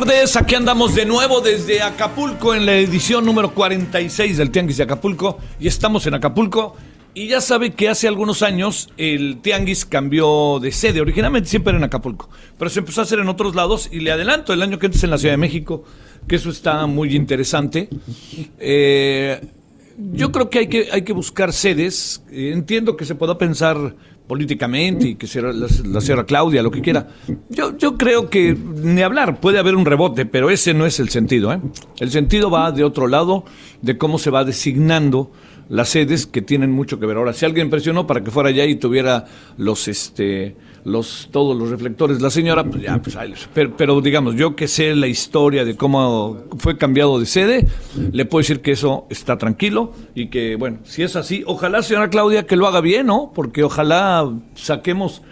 Tardes, aquí andamos de nuevo desde Acapulco en la edición número 46 del Tianguis de Acapulco y estamos en Acapulco y ya sabe que hace algunos años el Tianguis cambió de sede, originalmente siempre era en Acapulco, pero se empezó a hacer en otros lados y le adelanto, el año que antes en la Ciudad de México, que eso está muy interesante. Eh, yo creo que hay que, hay que buscar sedes, Eh, entiendo que se pueda pensar políticamente y que sea la, la señora Claudia, lo que quiera. Yo, yo creo que ni hablar, puede haber un rebote, pero ese no es el sentido. ¿eh? El sentido va de otro lado, de cómo se va designando las sedes que tienen mucho que ver. Ahora, si alguien presionó para que fuera allá y tuviera los, este, los, todos los reflectores, la señora, pues ya, pues pero, pero digamos, yo que sé la historia de cómo fue cambiado de sede, le puedo decir que eso está tranquilo y que, bueno, si es así, ojalá, señora Claudia, que lo haga bien, ¿no? Porque ojalá saquemos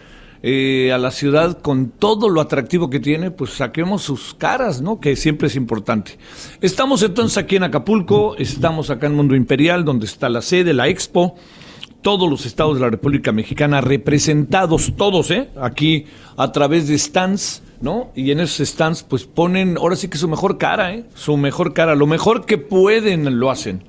eh, a la ciudad con todo lo atractivo que tiene, pues saquemos sus caras, ¿no? Que siempre es importante. Estamos entonces aquí en Acapulco, estamos acá en Mundo Imperial, donde está la sede, la expo, todos los estados de la República Mexicana representados, todos, ¿eh? Aquí a través de stands, ¿no? Y en esos stands, pues ponen, ahora sí que su mejor cara, ¿eh? Su mejor cara, lo mejor que pueden lo hacen.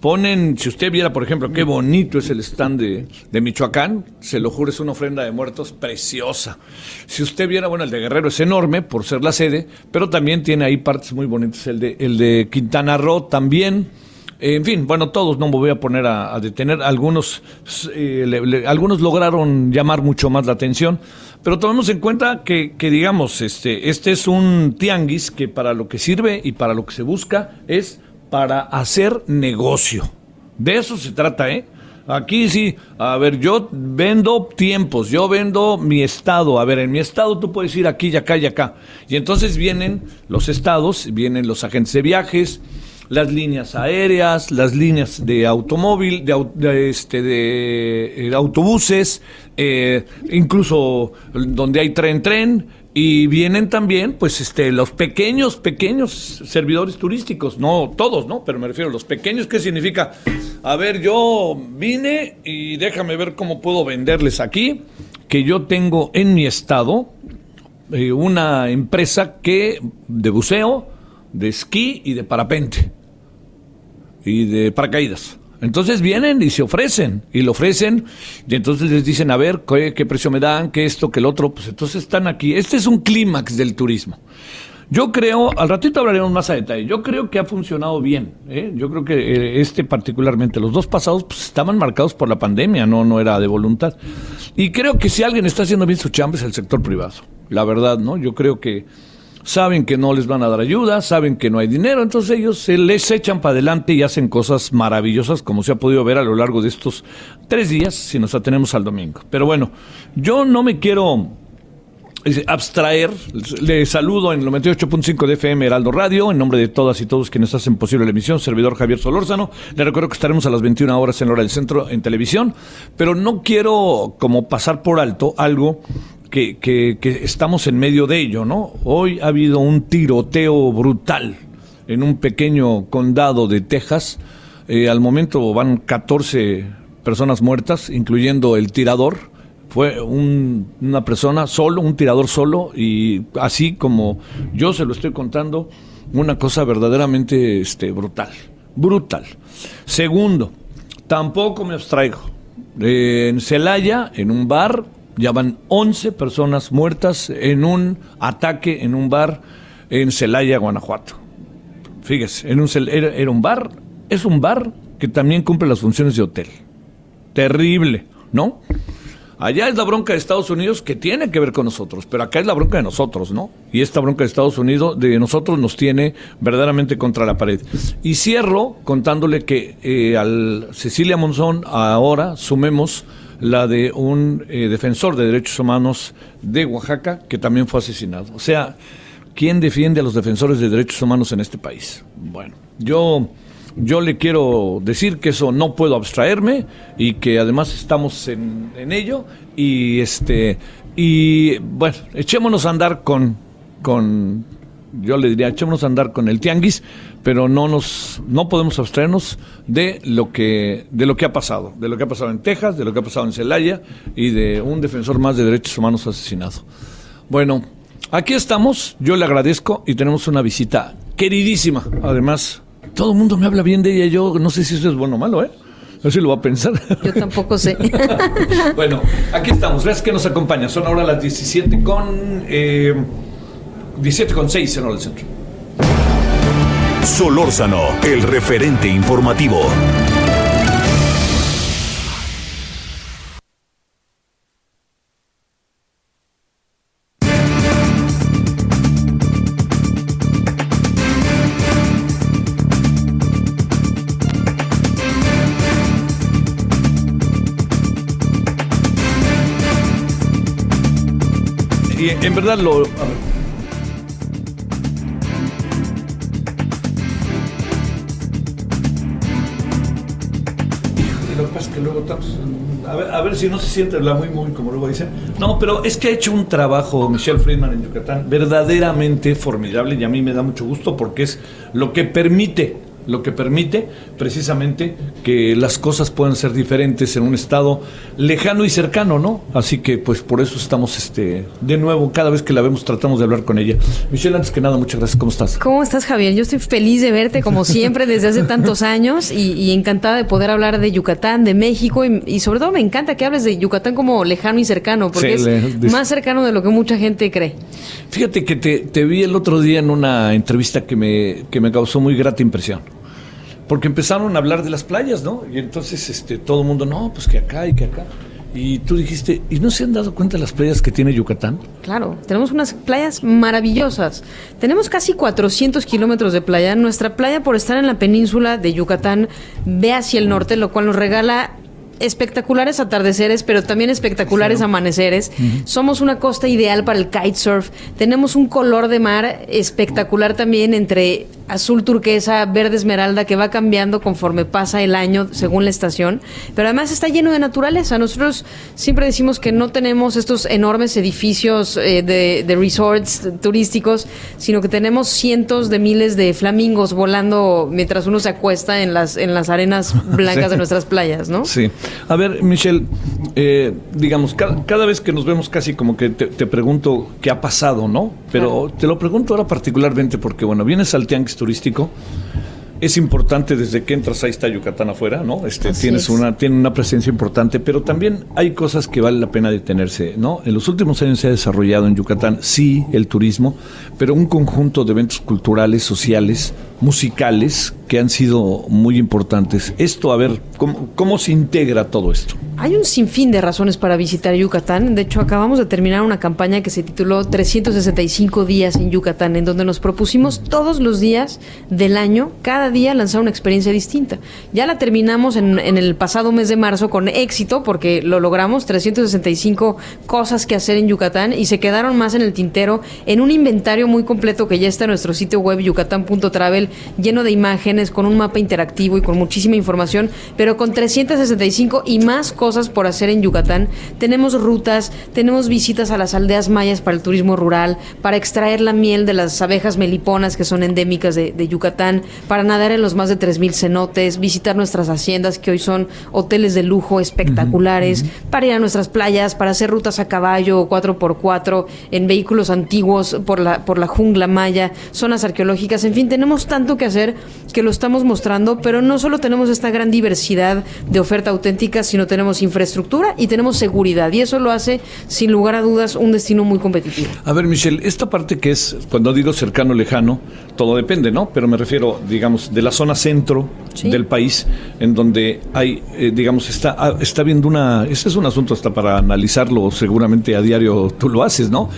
Ponen, si usted viera, por ejemplo, qué bonito es el stand de, de Michoacán, se lo juro, es una ofrenda de muertos preciosa. Si usted viera, bueno, el de Guerrero es enorme por ser la sede, pero también tiene ahí partes muy bonitas. El de, el de Quintana Roo también. En fin, bueno, todos no me voy a poner a, detener. Algunos, eh, le- algunos lograron llamar mucho más la atención, pero tomemos en cuenta que, que, digamos, este, este es un tianguis que para lo que sirve y para lo que se busca es para hacer negocio. De eso se trata, ¿eh? Aquí sí, a ver, yo vendo tiempos, yo vendo mi estado. A ver, en mi estado tú puedes ir aquí y acá y acá. Y entonces vienen los estados, vienen los agentes de viajes, las líneas aéreas, las líneas de automóvil, de, este, de, eh, autobuses, eh, incluso donde hay tren-tren, y vienen también, pues, este, los pequeños, pequeños servidores turísticos, no todos, ¿no? Pero me refiero a los pequeños, ¿qué significa? A ver, yo vine y déjame ver cómo puedo venderles aquí, que yo tengo en mi estado eh, una empresa que de buceo, de esquí y de parapente y de paracaídas. Entonces vienen y se ofrecen, y lo ofrecen, y entonces les dicen, a ver, ¿qué, qué precio me dan? ¿Qué esto? ¿Qué el otro? Pues entonces están aquí. Este es un clímax del turismo. Yo creo, al ratito hablaremos más a detalle, yo creo que ha funcionado bien. ¿eh? Yo creo que eh, este particularmente, los dos pasados pues, estaban marcados por la pandemia, no, no era de voluntad. Y creo que si alguien está haciendo bien su chamba es el sector privado. La verdad, ¿no? Yo creo que saben que no les van a dar ayuda, saben que no hay dinero, entonces ellos se les echan para adelante y hacen cosas maravillosas, como se ha podido ver a lo largo de estos tres días, si nos atenemos al domingo. Pero bueno, yo no me quiero eh, abstraer. Le saludo en el 98.5 de FM Heraldo Radio, en nombre de todas y todos quienes hacen posible la emisión, servidor Javier Solórzano. Le recuerdo que estaremos a las 21 horas en la hora del centro en televisión, pero no quiero como pasar por alto algo que, estamos en medio de ello, ¿no? Hoy ha habido un tiroteo brutal en un pequeño condado de Texas. Eh, al momento van 14 personas muertas, incluyendo el tirador fue un- una persona solo, un tirador solo, y así como yo se lo estoy contando, una cosa verdaderamente este, brutal, brutal. Segundo, tampoco me abstraigo, en Celaya, en un bar, ya van 11 personas muertas en un ataque en un bar en Celaya, Guanajuato. Fíjese, en un, era, un bar, es un bar que también cumple las funciones de hotel. Terrible, ¿no? Allá es la bronca de Estados Unidos que tiene que ver con nosotros, pero acá es la bronca de nosotros, ¿no? Y esta bronca de Estados Unidos de nosotros nos tiene verdaderamente contra la pared. Y cierro contándole que eh, al Cecilia Monzón ahora sumemos la de un eh, defensor de derechos humanos de Oaxaca que también fue asesinado. O sea, ¿quién defiende a los defensores de derechos humanos en este país? Bueno, yo yo le quiero decir que eso no puedo abstraerme y que además estamos en, ello y este y bueno, echémonos a andar con con yo le diría echémonos a andar con el tianguis, pero no nos no podemos abstraernos de lo que de lo que ha pasado, de lo que ha pasado en Texas, de lo que ha pasado en Celaya y de un defensor más de derechos humanos asesinado. Bueno, aquí estamos, yo le agradezco y tenemos una visita queridísima, además todo el mundo me habla bien de ella. Yo no sé si eso es bueno o malo, ¿eh? No sé si lo va a pensar. Yo tampoco sé. bueno, aquí estamos. Gracias que nos acompaña. Son ahora las 17 con... Eh, 17 con 6 en hora del centro. Solórzano, el referente informativo. en verdad. Lo a ver, a ver, si no se siente la muy, muy, como luego dicen. No, pero es que ha hecho un trabajo Michelle Friedman en Yucatán verdaderamente formidable y a mí me da mucho gusto porque es lo que permite lo que permite precisamente que las cosas puedan ser diferentes en un estado lejano y cercano, ¿no? Así que pues por eso estamos este de nuevo, cada vez que la vemos tratamos de hablar con ella. Michelle, antes que nada, muchas gracias, ¿cómo estás? ¿Cómo estás, Javier? Yo estoy feliz de verte como siempre desde hace tantos años y, encantada de poder hablar de Yucatán, de México y, sobre todo me encanta que hables de Yucatán como lejano y cercano, porque es más cercano de lo que mucha gente cree. Fíjate que te, te vi el otro día en una entrevista que me, que me causó muy grata impresión porque empezaron a hablar de las playas, ¿no? Y entonces este, todo el mundo, no, pues que acá y que acá. Y tú dijiste, ¿y no se han dado cuenta de las playas que tiene Yucatán? Claro, tenemos unas playas maravillosas. Tenemos casi 400 kilómetros de playa. Nuestra playa, por estar en la península de Yucatán, ve hacia el norte, lo cual nos regala espectaculares atardeceres, pero también espectaculares amaneceres. Somos una costa ideal para el kitesurf. Tenemos un color de mar espectacular también entre azul turquesa, verde esmeralda, que va cambiando conforme pasa el año según la estación. Pero además está lleno de naturaleza. Nosotros siempre decimos que no tenemos estos enormes edificios eh, de, de, resorts turísticos, sino que tenemos cientos de miles de flamingos volando mientras uno se acuesta en las, en las arenas blancas de nuestras playas, ¿no? Sí. A ver, Michelle, eh, digamos, cada, vez que nos vemos casi como que te, pregunto qué ha pasado, ¿no? Pero te lo pregunto ahora particularmente porque, bueno, vienes al tianguis turístico es importante desde que entras, ahí está Yucatán afuera, ¿no? Este, tienes una, tiene una presencia importante, pero también hay cosas que vale la pena detenerse, ¿no? En los últimos años se ha desarrollado en Yucatán, sí, el turismo, pero un conjunto de eventos culturales, sociales, musicales que han sido muy importantes. Esto, a ver, ¿cómo, ¿cómo, se integra todo esto? Hay un sinfín de razones para visitar Yucatán. De hecho, acabamos de terminar una campaña que se tituló 365 días en Yucatán, en donde nos propusimos todos los días del año, cada día, lanzar una experiencia distinta. Ya la terminamos en, en el pasado mes de marzo con éxito, porque lo logramos, 365 cosas que hacer en Yucatán, y se quedaron más en el tintero en un inventario muy completo que ya está en nuestro sitio web yucatán.travel, lleno de imágenes, con un mapa interactivo y con muchísima información, pero con 365 y más cosas por hacer en Yucatán. Tenemos rutas, tenemos visitas a las aldeas mayas para el turismo rural, para extraer la miel de las abejas meliponas que son endémicas de, Yucatán, para nadar en los más de 3.000 cenotes, visitar nuestras haciendas que hoy son hoteles de lujo espectaculares, para ir a nuestras playas, para hacer rutas a caballo 4x4 en vehículos antiguos por la, por la jungla maya, zonas arqueológicas, en fin, tenemos tanto que hacer que lo estamos mostrando, pero no solo tenemos esta gran diversidad de oferta auténtica, sino tenemos infraestructura y tenemos seguridad. Y eso lo hace, sin lugar a dudas, un destino muy competitivo. A ver, Michelle, esta parte que es, cuando digo cercano, lejano, todo depende, ¿no? Pero me refiero, digamos, de la zona centro Sí. del país, en donde hay, eh, digamos, está, ah, está viendo una, ese es un asunto hasta para analizarlo, seguramente a diario tú lo haces, ¿no?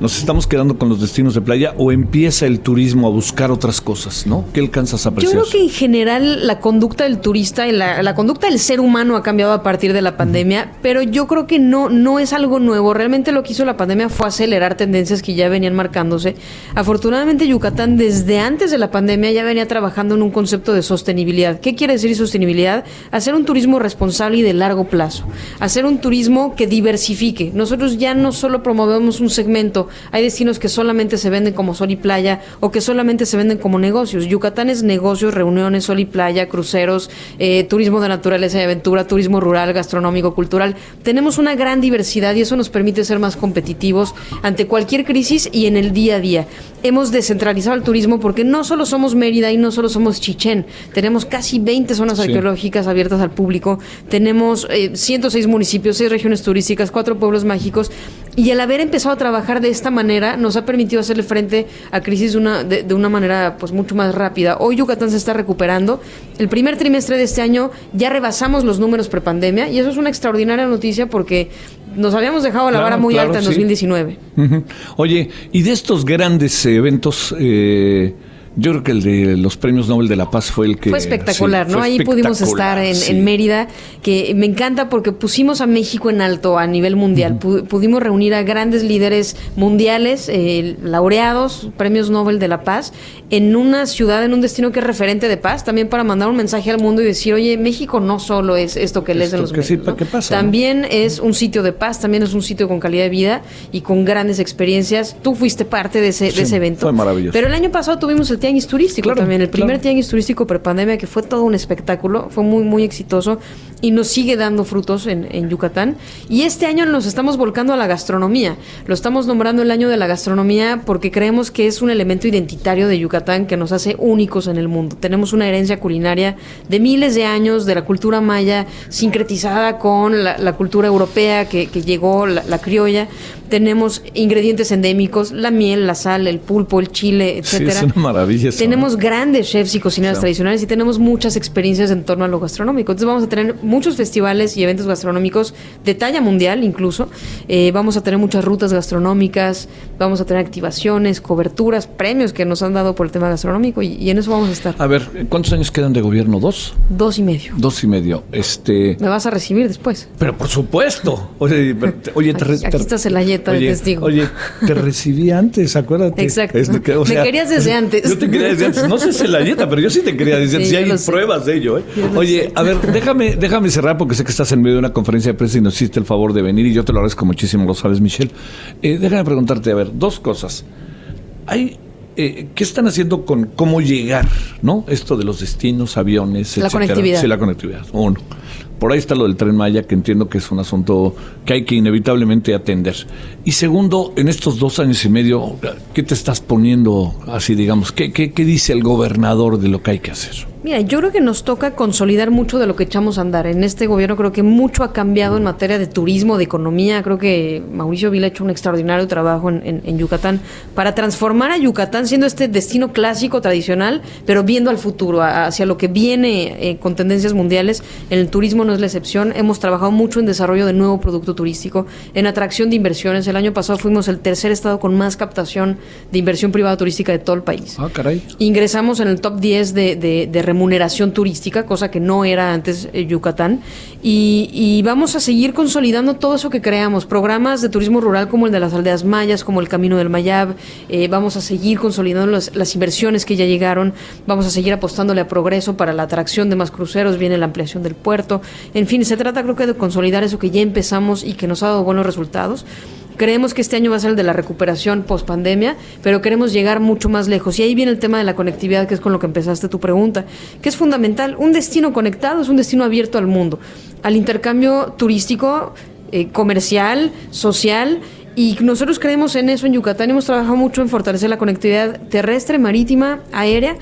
Nos estamos quedando con los destinos de playa o empieza el turismo a buscar otras cosas, ¿no? ¿Qué alcanzas a Yo apreciar? creo que en general la conducta del turista y la, la conducta del ser humano ha cambiado a partir de la pandemia, pero yo creo que no, no es algo nuevo. Realmente lo que hizo la pandemia fue acelerar tendencias que ya venían marcándose. Afortunadamente Yucatán desde antes de la pandemia ya venía trabajando en un concepto de sostenibilidad. ¿Qué quiere decir sostenibilidad? Hacer un turismo responsable y de largo plazo. Hacer un turismo que diversifique. Nosotros ya no solo promovemos un segmento, hay destinos que solamente se venden como sol y playa o que solamente se venden como negocios. Yucatán es negocios, reuniones, sol y playa, cruceros, eh, turismo de naturaleza y aventura, turismo rural, gastronómico, cultural. Tenemos una gran diversidad y eso nos permite ser más competitivos ante cualquier crisis y en el día a día. Hemos descentralizado el turismo porque no solo somos Mérida y no solo somos Chichén, tenemos casi 20 zonas Sí. arqueológicas abiertas al público, tenemos eh, 106 municipios, 6 regiones turísticas, 4 pueblos mágicos y el haber empezado a trabajar de esta manera nos ha permitido hacerle frente a crisis de una, de, de una manera pues mucho más rápida. Hoy Yucatán se está recuperando. El primer trimestre de este año ya rebasamos los números prepandemia y eso es una extraordinaria noticia porque nos habíamos dejado la Claro, vara muy claro, alta en sí. 2019. Ujú. Oye, y de estos grandes eventos, eh, yo creo que el de los premios Nobel de la Paz fue el que... Fue espectacular, sí, ¿no? fue Ahí pudimos estar en, sí. en Mérida, que me encanta porque pusimos a México en alto a nivel mundial. Pu- pudimos reunir a grandes líderes mundiales, eh, laureados, premios Nobel de la Paz, en una ciudad, en un destino que es referente de paz, también para mandar un mensaje al mundo y decir, oye, México no solo es esto que lees en Esto los que sí, medios, pa- ¿no? ¿qué pasa, no? También es un sitio de paz, también es un sitio con calidad de vida y con grandes experiencias. Tú fuiste parte de ese, de ese evento. fue maravilloso. Pero el año pasado tuvimos el Tianguis Turístico Claro, también, el primer claro. tianguis turístico prepandemia que fue todo un espectáculo, fue muy muy exitoso y nos sigue dando frutos en, en Yucatán. Y este año nos estamos volcando a la gastronomía. Lo estamos nombrando el año de la gastronomía porque creemos que es un elemento identitario de Yucatán que nos hace únicos en el mundo. Tenemos una herencia culinaria de miles de años de la cultura maya sincretizada con la, la cultura europea que, que llegó, la, la criolla. Tenemos ingredientes endémicos, la miel, la sal, el pulpo, el chile, Sí, etcétera. es una maravilla eso, Tenemos ¿no? grandes chefs y cocineras tradicionales y tenemos muchas experiencias en torno a lo gastronómico. Entonces vamos a tener muchos festivales y eventos gastronómicos de talla mundial incluso. Eh, vamos a tener muchas rutas gastronómicas, vamos a tener activaciones, coberturas, premios que nos han dado por el tema gastronómico y, y en eso vamos a estar. A ver, ¿cuántos años quedan de gobierno? ¿Dos? Dos y medio. Dos y medio. Este... Me vas a recibir después. Pero por supuesto. Oye, oye, te Aquí- aquí te- está Celayeta oye, testigo. Oye, te recibí antes, acuérdate. Exacto. que, Me querías desde antes. Yo te quería desde antes. No sé Celayeta, pero yo sí te quería desde antes. Sí, Sí, yo hay sé. pruebas de ello. ¿eh? Oye, sé. a ver, déjame, déjame cerrar porque sé que estás en medio de una conferencia de prensa y nos hiciste el favor de venir y yo te lo agradezco muchísimo, lo sabes, Michelle. Eh, déjame preguntarte, a ver, dos cosas. Hay, eh, ¿Qué están haciendo con cómo llegar, no? Esto de los destinos, aviones, La etcétera. conectividad. Sí, la conectividad. Uno. Por ahí está lo del tren Maya, que entiendo que es un asunto que hay que inevitablemente atender. Y segundo, en estos dos años y medio, ¿qué te estás poniendo así, digamos? ¿Qué, qué, qué dice el gobernador de lo que hay que hacer? Mira, yo creo que nos toca consolidar mucho de lo que echamos a andar. En este gobierno creo que mucho ha cambiado en materia de turismo, de economía. Creo que Mauricio Vila ha hecho un extraordinario trabajo en, en- en Yucatán para transformar a Yucatán siendo este destino clásico, tradicional, pero viendo al futuro, a- hacia lo que viene eh, con tendencias mundiales. El turismo no es la excepción. Hemos trabajado mucho en desarrollo de nuevo producto turístico, en atracción de inversiones. El año pasado fuimos el tercer estado con más captación de inversión privada turística de todo el país. Ah, caray. Ingresamos en el top 10 de, de- de remuneración turística, cosa que no era antes eh, Yucatán. Y, y vamos a seguir consolidando todo eso que creamos. Programas de turismo rural como el de las aldeas mayas, como el Camino del Mayab. Eh, vamos a seguir consolidando las, las inversiones que ya llegaron. Vamos a seguir apostándole a progreso para la atracción de más cruceros. Viene la ampliación del puerto. En fin, se trata creo que de consolidar eso que ya empezamos y que nos ha dado buenos resultados. Creemos que este año va a ser el de la recuperación post pandemia, pero queremos llegar mucho más lejos. Y ahí viene el tema de la conectividad, que es con lo que empezaste tu pregunta, que es fundamental. Un destino conectado es un destino abierto al mundo, al intercambio turístico, eh, comercial, social. Y nosotros creemos en eso en Yucatán. Hemos trabajado mucho en fortalecer la conectividad terrestre, marítima, aérea.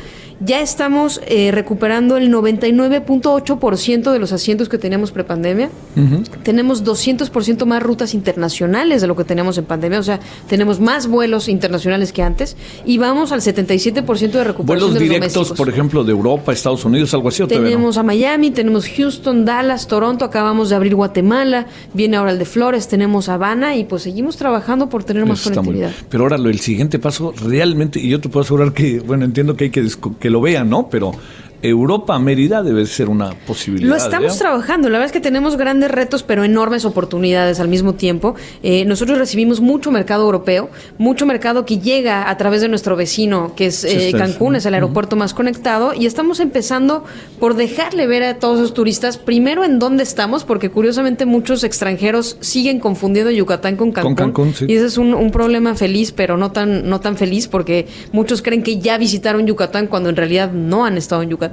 Ya estamos eh, recuperando el 99.8% de los asientos que teníamos prepandemia. Tenemos 200% más rutas internacionales de lo que teníamos en pandemia, o sea, tenemos más vuelos internacionales que antes y vamos al 77% de recuperación Vuelos de los directos, domésticos. por ejemplo, de Europa, Estados Unidos, algo así. ¿o? Tenemos a Miami, tenemos Houston, Dallas, Toronto, acabamos de abrir Guatemala, viene ahora el de Flores, tenemos Habana y pues seguimos trabajando por tener más Eso conectividad. Pero ahora lo, el siguiente paso realmente, y yo te puedo asegurar que, bueno, entiendo que hay que lo vean, ¿no? Pero Europa, Mérida debe ser una posibilidad. Lo estamos ¿eh? trabajando. La verdad es que tenemos grandes retos, pero enormes oportunidades al mismo tiempo. Eh, nosotros recibimos mucho mercado europeo, mucho mercado que llega a través de nuestro vecino, que es eh, Cancún, es el aeropuerto más conectado, y estamos empezando por dejarle ver a todos esos turistas, primero en dónde estamos, porque curiosamente muchos extranjeros siguen confundiendo Yucatán con Cancún. Cancún, sí. Y ese es un, un problema feliz, pero no tan, no tan feliz, porque muchos creen que ya visitaron Yucatán cuando en realidad no han estado en Yucatán.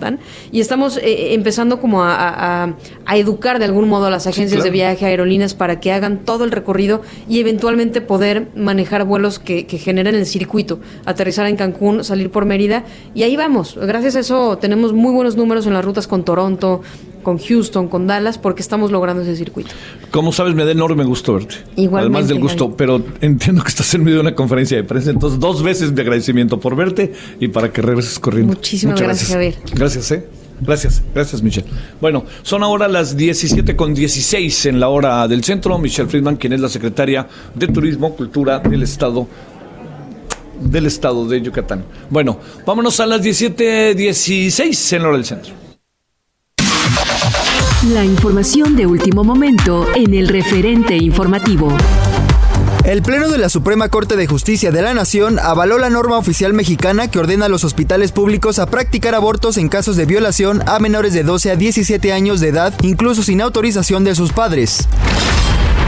Y estamos eh, empezando como a, a- educar de algún modo a las agencias claro. de viaje, aerolíneas, para que hagan todo el recorrido y eventualmente poder manejar vuelos que, que generen el circuito, aterrizar en Cancún, salir por Mérida. Y ahí vamos. Gracias a eso tenemos muy buenos números en las rutas con Toronto, con Houston, con Dallas, porque estamos logrando ese circuito. Como sabes, me da enorme gusto verte. Igualmente, Además del gusto, pero entiendo que estás en medio de una conferencia de prensa, entonces dos veces de agradecimiento por verte y para que regreses corriendo. Muchísimas Muchas gracias, Javier. Gracias, ¿eh? Gracias, gracias Michelle. Bueno, son ahora las 17 con 16 en la hora del centro. Michelle Friedman, quien es la secretaria de Turismo, Cultura del Estado del Estado de Yucatán. Bueno, vámonos a las 17.16 en la hora del centro. La información de último momento en el referente informativo. El Pleno de la Suprema Corte de Justicia de la Nación avaló la norma oficial mexicana que ordena a los hospitales públicos a practicar abortos en casos de violación a menores de 12 a 17 años de edad, incluso sin autorización de sus padres.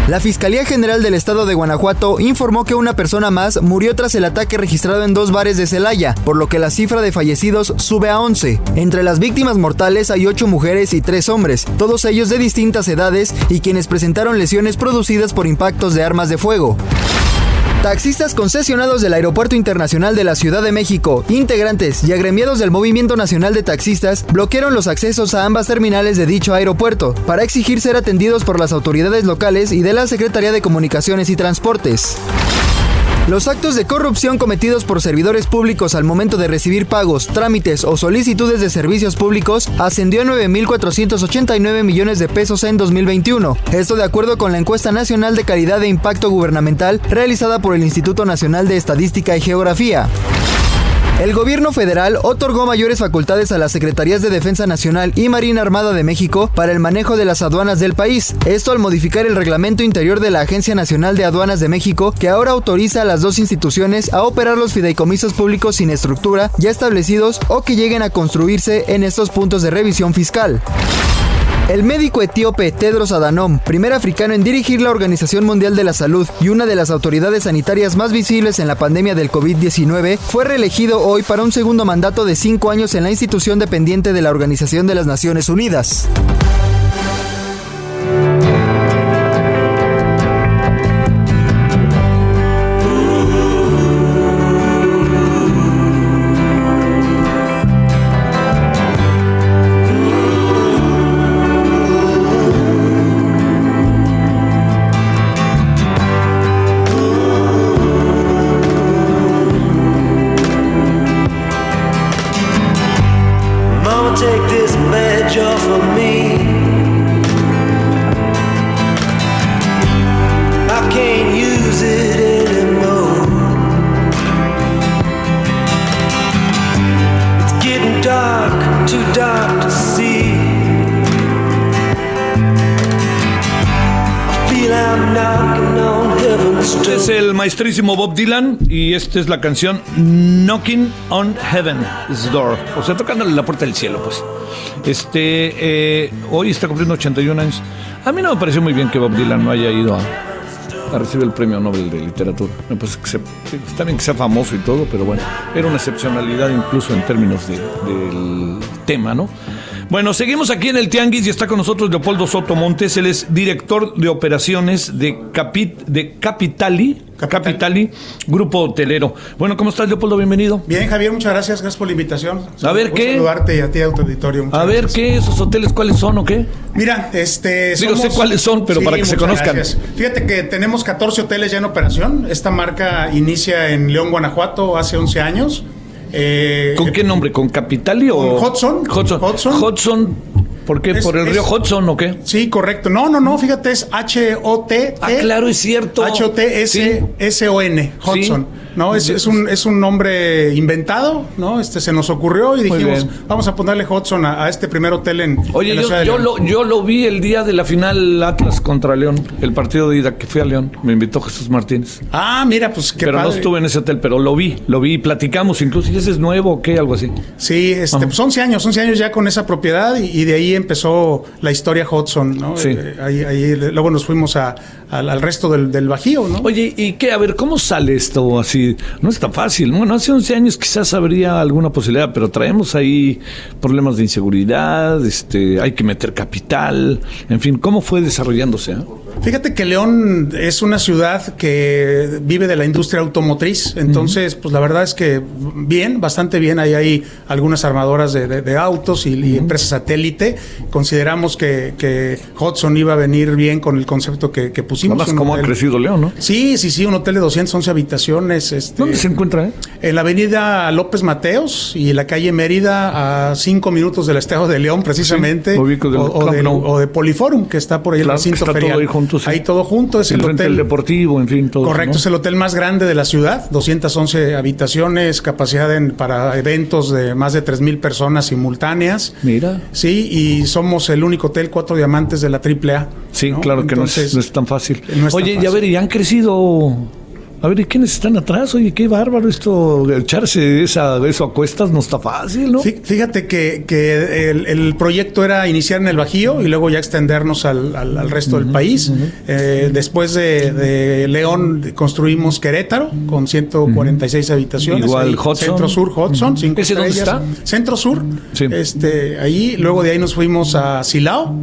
La Fiscalía General del Estado de Guanajuato informó que una persona más murió tras el ataque registrado en dos bares de Celaya, por lo que la cifra de fallecidos sube a 11. Entre las víctimas mortales hay 8 mujeres y 3 hombres, todos ellos de distintas edades y quienes presentaron lesiones producidas por impactos de armas de fuego. Taxistas concesionados del Aeropuerto Internacional de la Ciudad de México, integrantes y agremiados del Movimiento Nacional de Taxistas bloquearon los accesos a ambas terminales de dicho aeropuerto para exigir ser atendidos por las autoridades locales y de la Secretaría de Comunicaciones y Transportes. Los actos de corrupción cometidos por servidores públicos al momento de recibir pagos, trámites o solicitudes de servicios públicos ascendió a 9.489 millones de pesos en 2021. Esto de acuerdo con la encuesta nacional de calidad e impacto gubernamental realizada por el Instituto Nacional de Estadística y Geografía. El gobierno federal otorgó mayores facultades a las Secretarías de Defensa Nacional y Marina Armada de México para el manejo de las aduanas del país. Esto al modificar el reglamento interior de la Agencia Nacional de Aduanas de México, que ahora autoriza a las dos instituciones a operar los fideicomisos públicos sin estructura ya establecidos o que lleguen a construirse en estos puntos de revisión fiscal. El médico etíope Tedros Adhanom, primer africano en dirigir la Organización Mundial de la Salud y una de las autoridades sanitarias más visibles en la pandemia del COVID-19, fue reelegido hoy para un segundo mandato de cinco años en la institución dependiente de la Organización de las Naciones Unidas. Maestrísimo Bob Dylan y esta es la canción Knocking on Heaven's Door. O sea, tocándole la puerta del cielo, pues. Este, eh, hoy está cumpliendo 81 años. A mí no me pareció muy bien que Bob Dylan no haya ido a, a recibir el premio Nobel de Literatura. Me parece que se- está bien que sea famoso y todo, pero bueno, era una excepcionalidad incluso en términos de- del tema, ¿no? Bueno, seguimos aquí en el Tianguis y está con nosotros Leopoldo Soto Montes. Él es director de operaciones de, Capit de Capitali, Capitali, Grupo Hotelero. Bueno, ¿cómo estás, Leopoldo? Bienvenido. Bien, Javier, muchas gracias. Gracias por la invitación. A ver, ¿qué? saludarte y a ti, a tu auditorio. A ver, gracias. ¿qué? ¿Esos hoteles cuáles son o qué? Mira, este. Digo, sé cuáles son, pero para que se conozcan. gracias. Fíjate que tenemos 14 hoteles ya en operación. Esta marca inicia en León, Guanajuato, hace 11 años. Eh, ¿Con qué nombre? ¿Con Capitali o...? Con Hudson. Hudson. Hudson. Hudson, ¿Por qué? Es- ¿Por el es- río Hudson o qué? Sí, correcto. No, no, no, fíjate, es H-O-T. Ah, claro, es cierto. H-O-T-S-S-O-N, Sí. Hudson. No, es, es un, es un nombre inventado, ¿no? Este se nos ocurrió y dijimos, vamos a ponerle Hudson a, a este primer hotel en, Oye, en la yo, de yo lo, yo lo vi el día de la final Atlas contra León, el partido de ida que fui a León. Me invitó Jesús Martínez. Ah, mira, pues qué pero no padre. estuve en ese hotel, pero lo vi, lo vi y platicamos incluso. ¿Y ese es nuevo o qué? Algo así. Sí, este, Ajá. pues 11 años, 11 años ya con esa propiedad y, y de ahí empezó la historia Hudson, ¿no? Sí. Eh, ahí, ahí, luego nos fuimos a- al, al resto del, del Bajío, ¿no? Oye, ¿y qué? A ver, ¿cómo sale esto así? No está fácil. Bueno, hace 11 años quizás habría alguna posibilidad, pero traemos ahí problemas de inseguridad, este, hay que meter capital, en fin, ¿cómo fue desarrollándose? ah? Fíjate que León es una ciudad que vive de la industria automotriz, entonces, pues la verdad es que bien, bastante bien. Ahí hay algunas armadoras de, de- de autos y, y empresas satélite. Consideramos que, que Hudson iba a venir bien con el concepto que, que pusimos. Además, cómo ha crecido León, ¿no? Sí, sí, sí, un hotel de 211 habitaciones. Este, ¿Dónde se encuentra? eh? En la avenida López Mateos y en la calle Mérida, a cinco minutos del Estado de León, precisamente. Sí, o, o Nou. o de Poliforum, que está por ahí Claro, el recinto está todo ferial. ahí junto, sí. Ahí todo junto. Es el Enfrente hotel deportivo, en fin, todo. Correcto, ¿no? es el hotel más grande de la ciudad, 211 habitaciones, capacidad en- para eventos de más de 3.000 personas simultáneas. Mira. Sí, y somos el único hotel cuatro diamantes de la AAA. Sí, ¿no? claro que no es, Entonces, no es tan fácil. no es tan Oye, a fácil. ver, y han crecido. A ver, ¿y quiénes están atrás? Oye, qué bárbaro esto. Echarse esa, eso a cuestas no está fácil, ¿no? Fí- Fíjate que, que el, el proyecto era iniciar en el Bajío y luego ya extendernos al, al- al resto del país. Eh, después de, de León construimos Querétaro con 146 habitaciones. Igual Ahí, Hudson. Centro Sur, Hudson. cinco ¿Ese dónde estrellas. Centro Sur. Sí. Este, ahí, luego de ahí nos fuimos a Silao,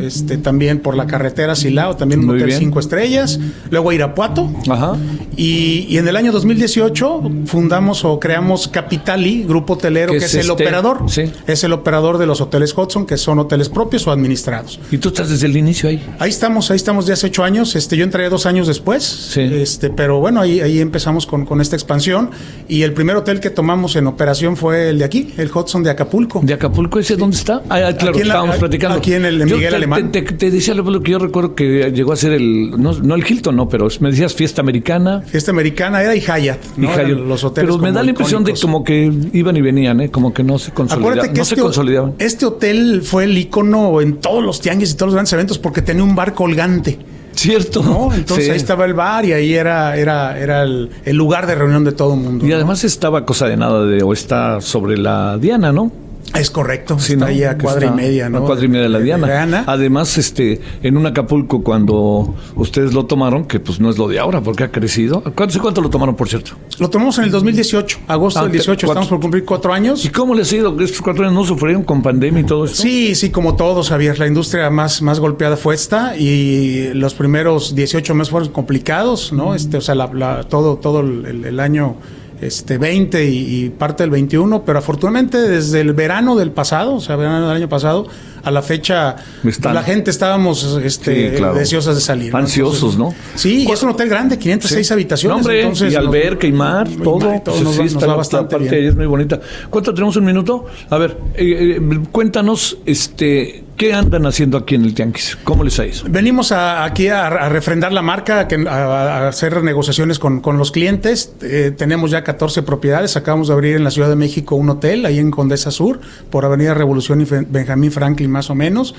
este, también por la carretera Silao, también un Muy hotel bien. cinco estrellas. Luego a Irapuato. Ajá. Y, y en el año 2018 fundamos o creamos Capitali, grupo hotelero, ¿Qué que es es, el este? operador. Sí. Es el operador de los hoteles Hudson, que son hoteles propios o administrados. Y tú estás desde el inicio ahí. Ahí estamos, ahí estamos de hace ocho años. Este, yo entré dos años después. Este, pero bueno, ahí, ahí empezamos con, con esta expansión. Y el primer hotel que tomamos en operación fue el de aquí, el Hudson de Acapulco. ¿De Acapulco ese dónde está? Ah, ah, claro, Aquí en la- estábamos platicando. aquí en el de Yo Miguel te, Alemán. Te, te- te decía lo que yo recuerdo que llegó a ser el. No, no el Hilton, no, pero me decías fiesta americana. Fiesta americana era y Hyatt. ¿no? y Hyatt. Eran Los hoteles pero me da la impresión de como que iban y venían, ¿eh? Como que no se consolidaban. Acuérdate que no este, se consolidaban. este hotel fue el icono en todos los tianguis y todos los grandes eventos porque tenía un bar colgante. Cierto. ¿no? Entonces Sí. ahí estaba el bar y ahí era, era, era el, el lugar de reunión de todo el mundo. Y ¿no? además estaba cosa de nada de, o está sobre la Diana, ¿no? Es correcto, Sí, está ¿no? ahí a cuadra está y media, ¿no? A cuadra y media de la Diana. Además, este, en un Acapulco, cuando ustedes lo tomaron, que pues no es lo de ahora, porque ha crecido. ¿Cuánto, cuánto lo tomaron, por cierto? Lo tomamos en el 2018, agosto Ah, del 18, ¿cuánto? estamos por cumplir cuatro años. ¿Y cómo les ha ido? ¿Estos cuatro años no sufrieron con pandemia y todo esto? Sí, sí, como todos, Javier, la industria más, más golpeada fue esta y los primeros 18 meses fueron complicados, ¿no? Este, o sea, la- la- todo, todo el, el año este 20 y, y parte del 21, pero afortunadamente desde el verano del pasado, o sea, verano del año pasado, a la fecha, Están. la gente estábamos este, Sí, claro. deseosas de salir. ¿no? Ansiosos, ¿no? Sí, y es un hotel grande, 506 Sí. habitaciones. No, hombre, entonces y alberca y mar, y todo. mar y todo Pues nos sí, está va bastante parte bien. es muy bonita. ¿Cuánto tenemos un minuto? A ver, eh, eh, cuéntanos, este, ¿qué andan haciendo aquí en el Tianguis? ¿Cómo les ha ido? Venimos a- aquí a, a refrendar la marca, a, hacer negociaciones con, con los clientes. Eh, tenemos ya 14 propiedades. Acabamos de abrir en la Ciudad de México un hotel, ahí en Condesa Sur, por Avenida Revolución y Benjamín Franklin más o menos.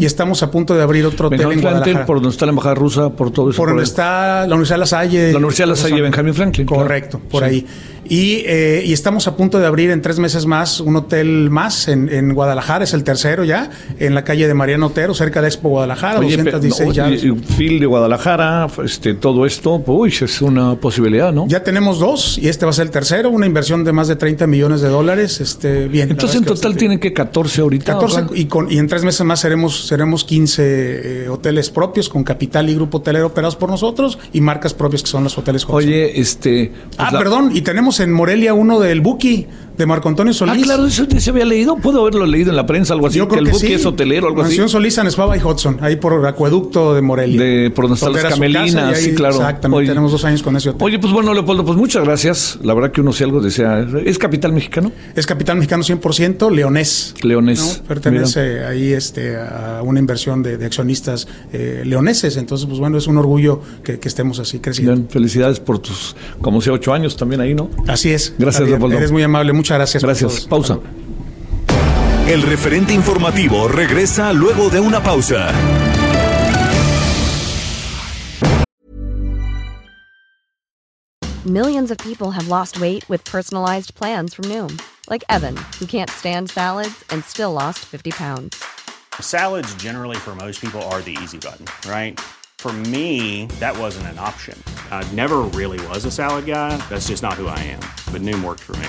Y estamos a punto de abrir otro hotel en Franklin, Guadalajara. por donde está la embajada rusa, por todo eso. Por donde ahí. está la Universidad La Salle. La Universidad La Salle, Benjamín Franklin. claro. Correcto, por Sí. ahí. Y, eh, y estamos a punto de abrir en tres meses más un hotel más en, en Guadalajara, es el tercero ya, en la calle de Mariano Otero, cerca de Expo Guadalajara, Oye, pe- 216 no, llaves. y- y Phil de Guadalajara, este, todo esto, uy, es una posibilidad, ¿no? Ya tenemos dos y este va a ser el tercero, una inversión de más de 30 millones de dólares. Este, bien. Entonces, en total tienen que 14 ahorita. 14 ¿o qué? y, con, y en tres meses más seremos, seremos 15 eh, hoteles propios con capital y grupo hotelero operados por nosotros y marcas propias que son los hoteles. Oye, este. pues ah, la- perdón, y tenemos en Morelia uno del Buki, de Marco Antonio Ah, Solís. claro, eso ya se había leído. Puedo haberlo leído en la prensa, algo así. Yo que creo el que buque sí. es hotelero, algo así. Mansión Solís, San Espaba y Hudson, ahí por el acueducto de Morelia. De- por donde están las camelinas, sí, claro. Exactamente, Oye. tenemos dos años con ese hotel. Oye, pues bueno, Leopoldo, pues muchas gracias. La verdad que uno si algo desea. ¿Es capital mexicano? Es capital mexicano 100%, leonés. Leones. ¿no? Pertenece ahí este, a una inversión de, de accionistas eh, leoneses. Entonces, pues bueno, es un orgullo que, que estemos así creciendo. Bien, felicidades por tus, como sea, ocho años también ahí, ¿no? Así es. Gracias. Leopoldo. Eres muy amable. Muchas gracias. por Gracias. todo. Pausa. El referente informativo regresa luego de una pausa. Millions of people have lost weight with personalized plans from Noom, like Evan, who can't stand salads and still lost 50 pounds. Salads, generally, for most people, are the easy button, right? For me, that wasn't an option. I never really was a salad guy. That's just not who I am. But Noom worked for me.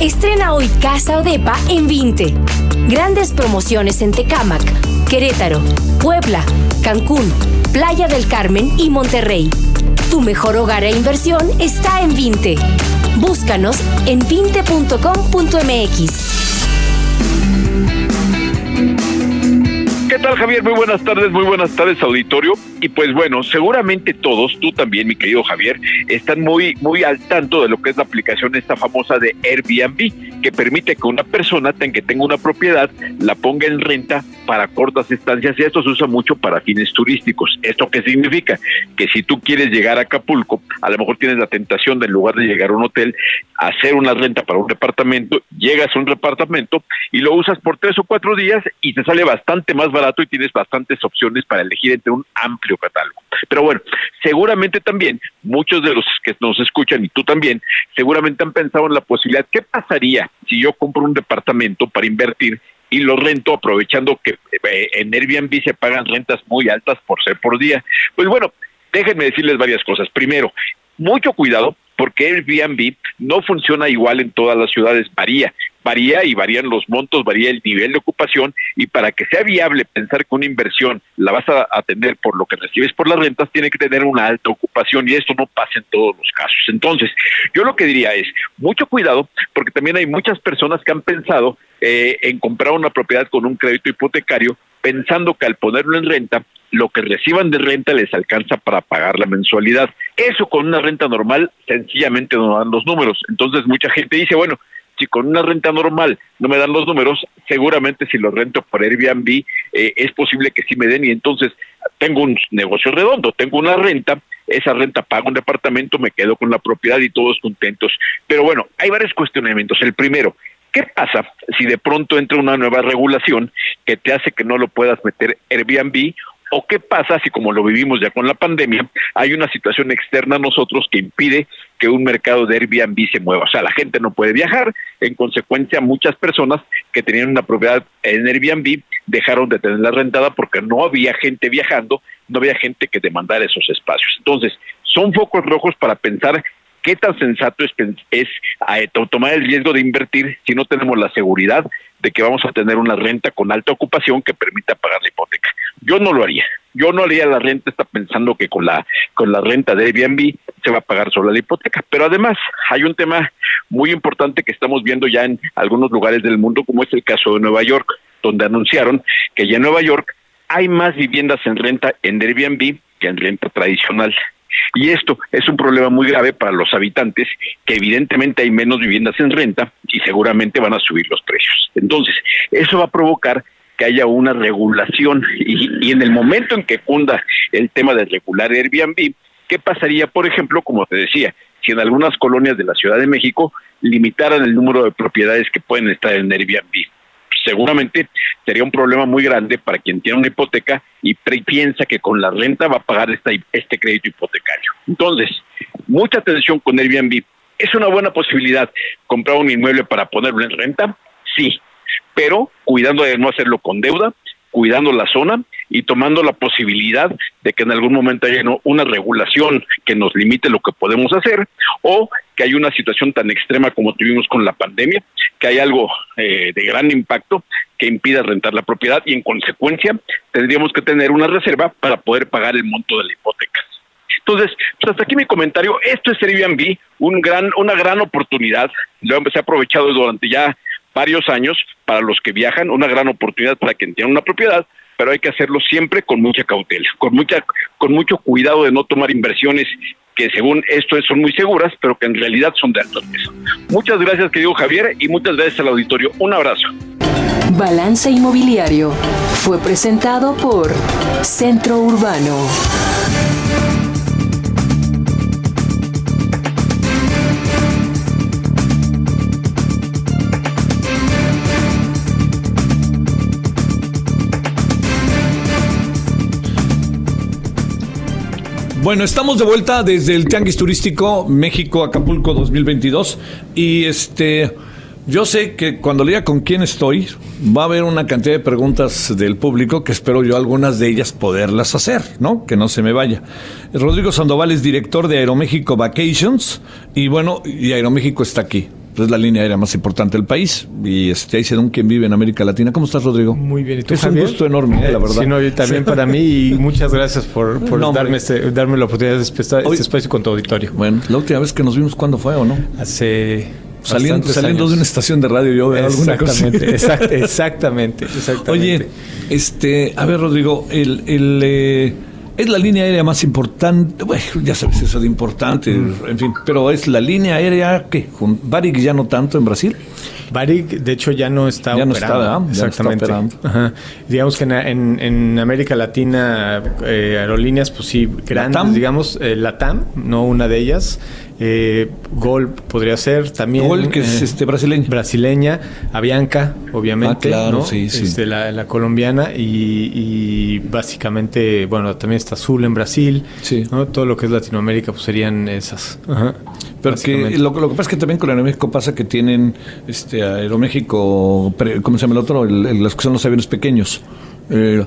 Estrena hoy Casa Odepa en 20. Grandes promociones en Tecámac, Querétaro, Puebla, Cancún, Playa del Carmen y Monterrey. Tu mejor hogar e inversión está en 20. Búscanos en 20.com.mx. ¿Qué tal Javier? Muy buenas tardes, muy buenas tardes auditorio. Y pues bueno, seguramente todos, tú también mi querido Javier, están muy, muy al tanto de lo que es la aplicación esta famosa de Airbnb, que permite que una persona que tenga una propiedad la ponga en renta para cortas estancias y esto se usa mucho para fines turísticos. ¿Esto qué significa? Que si tú quieres llegar a Acapulco, a lo mejor tienes la tentación de en lugar de llegar a un hotel, hacer una renta para un departamento, llegas a un departamento y lo usas por tres o cuatro días y te sale bastante más barato y tienes bastantes opciones para elegir entre un amplio catálogo. Pero bueno, seguramente también muchos de los que nos escuchan y tú también, seguramente han pensado en la posibilidad, ¿qué pasaría si yo compro un departamento para invertir y lo rento aprovechando que eh, en Airbnb se pagan rentas muy altas por ser por día? Pues bueno, déjenme decirles varias cosas. Primero, mucho cuidado porque Airbnb no funciona igual en todas las ciudades, varía, varía y varían los montos, varía el nivel de ocupación y para que sea viable pensar que una inversión la vas a atender por lo que recibes por las rentas, tiene que tener una alta ocupación y esto no pasa en todos los casos. Entonces, yo lo que diría es, mucho cuidado porque también hay muchas personas que han pensado eh, en comprar una propiedad con un crédito hipotecario pensando que al ponerlo en renta lo que reciban de renta les alcanza para pagar la mensualidad. Eso con una renta normal sencillamente no dan los números. Entonces mucha gente dice, bueno, si con una renta normal no me dan los números, seguramente si lo rento por Airbnb eh, es posible que sí me den y entonces tengo un negocio redondo, tengo una renta, esa renta paga un departamento, me quedo con la propiedad y todos contentos. Pero bueno, hay varios cuestionamientos. El primero, ¿Qué pasa si de pronto entra una nueva regulación que te hace que no lo puedas meter Airbnb ¿O qué pasa si, como lo vivimos ya con la pandemia, hay una situación externa a nosotros que impide que un mercado de Airbnb se mueva? O sea, la gente no puede viajar, en consecuencia muchas personas que tenían una propiedad en Airbnb dejaron de tenerla rentada porque no había gente viajando, no había gente que demandara esos espacios. Entonces, son focos rojos para pensar qué tan sensato es, es eh, tomar el riesgo de invertir si no tenemos la seguridad de que vamos a tener una renta con alta ocupación que permita pagar la hipoteca. Yo no lo haría. Yo no haría la renta, está pensando que con la con la renta de Airbnb se va a pagar solo la hipoteca. Pero además hay un tema muy importante que estamos viendo ya en algunos lugares del mundo, como es el caso de Nueva York, donde anunciaron que ya en Nueva York hay más viviendas en renta en Airbnb que en renta tradicional. Y esto es un problema muy grave para los habitantes, que evidentemente hay menos viviendas en renta y seguramente van a subir los precios. Entonces, eso va a provocar que haya una regulación y, y en el momento en que cunda el tema de regular Airbnb, ¿qué pasaría, por ejemplo, como te decía, si en algunas colonias de la Ciudad de México limitaran el número de propiedades que pueden estar en Airbnb? seguramente sería un problema muy grande para quien tiene una hipoteca y piensa que con la renta va a pagar esta, este crédito hipotecario. Entonces, mucha atención con Airbnb. ¿Es una buena posibilidad comprar un inmueble para ponerlo en renta? Sí, pero cuidando de no hacerlo con deuda, cuidando la zona y tomando la posibilidad de que en algún momento haya una regulación que nos limite lo que podemos hacer o que hay una situación tan extrema como tuvimos con la pandemia, que hay algo eh, de gran impacto que impida rentar la propiedad y en consecuencia tendríamos que tener una reserva para poder pagar el monto de la hipoteca. Entonces, pues hasta aquí mi comentario. Esto es Airbnb, un gran, una gran oportunidad. Lo hemos aprovechado durante ya varios años para los que viajan, una gran oportunidad para quien tiene una propiedad, pero hay que hacerlo siempre con mucha cautela, con mucha, con mucho cuidado de no tomar inversiones que según esto son muy seguras, pero que en realidad son de alto riesgo. Muchas gracias, querido Javier, y muchas gracias al auditorio. Un abrazo. Balance Inmobiliario fue presentado por Centro Urbano. Bueno, estamos de vuelta desde el Tianguis Turístico México Acapulco 2022 y este yo sé que cuando lea con quién estoy va a haber una cantidad de preguntas del público que espero yo algunas de ellas poderlas hacer, ¿no? Que no se me vaya. Rodrigo Sandoval es director de Aeroméxico Vacations y bueno, y Aeroméxico está aquí es la línea aérea más importante del país y este, ahí se un quien vive en América Latina. ¿Cómo estás, Rodrigo? Muy bien. ¿Y tú, es un gusto enorme, eh, la verdad. Sí, no, también para mí y muchas gracias por, darme, este, darme la oportunidad de estar este espacio con tu auditorio. Bueno, la última vez que nos vimos, ¿cuándo fue o no? Hace... Saliendo, saliendo de una estación de radio yo veo alguna cosa. Exactamente, exactamente, exactamente. Oye, este, a ver, Rodrigo, el... el eh, es la línea aérea más importante, bueno, ya sabes eso de importante, mm. en fin, pero es la línea aérea que Varig ya no tanto en Brasil. Varig, de hecho, ya no está ya No está, Exactamente. Digamos que en, en, América Latina, eh, aerolíneas, pues sí, grandes, digamos, eh, Latam, no una de ellas. Eh, Gol podría ser también. Gol, que es eh, este brasileña. Brasileña, Avianca, obviamente. Ah, claro, sí, sí. Este, la, colombiana y, básicamente, bueno, también está Azul en Brasil. Sí. Todo lo que es Latinoamérica, pues serían esas. Ajá. Pero que, lo, que pasa es que también con Aeroméxico pasa que tienen este Aeroméxico, ¿cómo se llama el otro? los que son los aviones pequeños. Eh,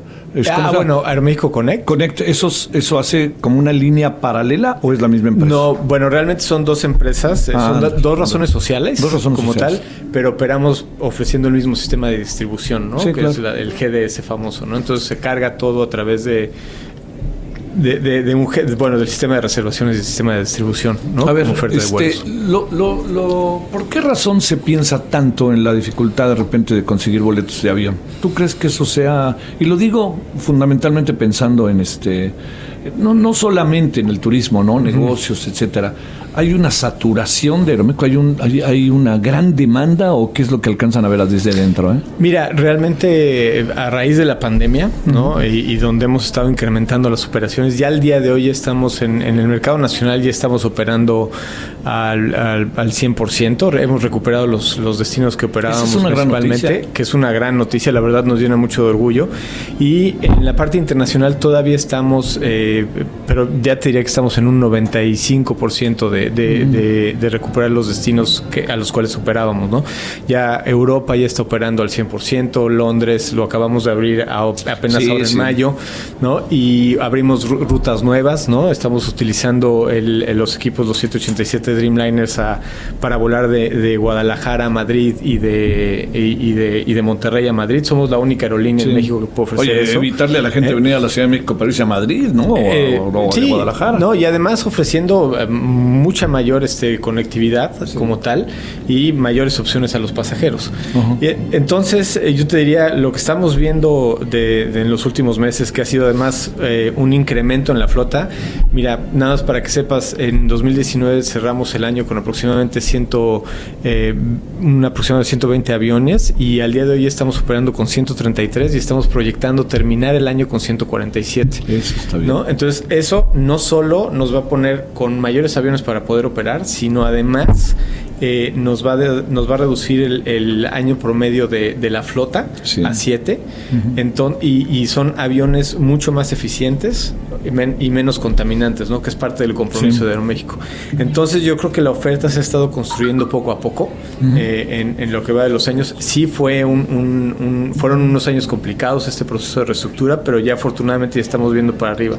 ah, bueno, Aeroméxico Connect. Connect, ¿esos, ¿eso hace como una línea paralela o es la misma empresa? No, bueno, realmente son dos empresas, eh, son ah, dos razones sociales dos razones como tal, pero operamos ofreciendo el mismo sistema de distribución, ¿no? que es el GDS famoso, ¿no? Entonces se carga todo a través de de, un, bueno, del sistema de reservaciones y del sistema de distribución, ¿no? A ver, este, lo, lo, ¿por qué razón se piensa tanto en la dificultad de repente de conseguir boletos de avión? ¿Tú crees que eso sea, y lo digo fundamentalmente pensando en este, no, no solamente en el turismo, ¿no? Negocios, etcétera ¿Hay una saturación de Aeroméxico? ¿Hay, un, hay, una gran demanda o qué es lo que alcanzan a ver desde dentro? Eh? Mira, realmente a raíz de la pandemia, ¿no? y, donde hemos estado incrementando las operaciones, ya al día de hoy estamos en, el mercado nacional, ya estamos operando al, al, 100%. Hemos recuperado los, los destinos que operábamos principalmente, que es una gran noticia, la verdad nos llena mucho de orgullo. Y en la parte internacional todavía estamos, eh, pero ya te diría que estamos en un 95% de de, recuperar los destinos que, a los cuales operábamos, ¿no? Ya Europa ya está operando al 100%, Londres lo acabamos de abrir apenas ahora en mayo, ¿no? Y abrimos rutas nuevas, ¿no? Estamos utilizando los equipos, los 787 Dreamliners para volar de, Guadalajara a Madrid y de, y, de, y de Monterrey a Madrid. Somos la única aerolínea en México que puede ofrecer Oye, evitarle a la gente eh, venir a la Ciudad de México para irse a Madrid, ¿no? Eh, o, o sí, de Guadalajara. No, y además ofreciendo eh, mucha mayor este, conectividad como tal y mayores opciones a los pasajeros. Y, entonces, eh, yo te diría, lo que estamos viendo de, de en los últimos meses, que ha sido además eh, un incremento en la flota, mira, nada más para que sepas, en 2019 cerramos el año con aproximadamente 100, eh, un aproximado de 120 aviones y al día de hoy estamos operando con 133 y estamos proyectando terminar el año con 147. Eso está bien. ¿no? Entonces, eso no solo nos va a poner con mayores aviones para poder operar, sino además eh, nos, va de- nos va a reducir el, el año promedio de, de la flota Sí. a 7. y, y son aviones mucho más eficientes y, men- y menos contaminantes, ¿no? que es parte del compromiso Sí. de Aeroméxico. Entonces, yo creo que la oferta se ha estado construyendo poco a poco eh, en, en lo que va de los años. Sí fue un, un- un- fueron unos años complicados este proceso de reestructura, pero ya afortunadamente ya estamos viendo para arriba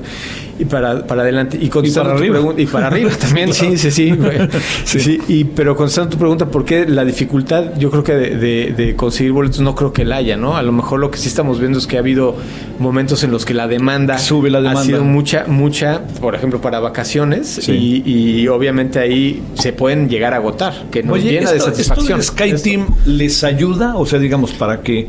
y para, para adelante. Y, contestando para arriba. y para arriba también, sí, sí, sí. güey. Sí. Sí, y, pero contestando tu pregunta, ¿por qué la dificultad? Yo creo que de, de- de conseguir boletos no creo que la haya, ¿no? A lo mejor lo que sí estamos viendo es que ha habido momentos en los que la demanda, Sube la demanda. ha sido mucha, mucha, por ejemplo, para vacaciones Sí. y, y obviamente ahí se pueden llegar a agotar, que nos Oye, llena de esto, esto satisfacción. del Sky Esto- Team les ayuda, o sea, digamos, para que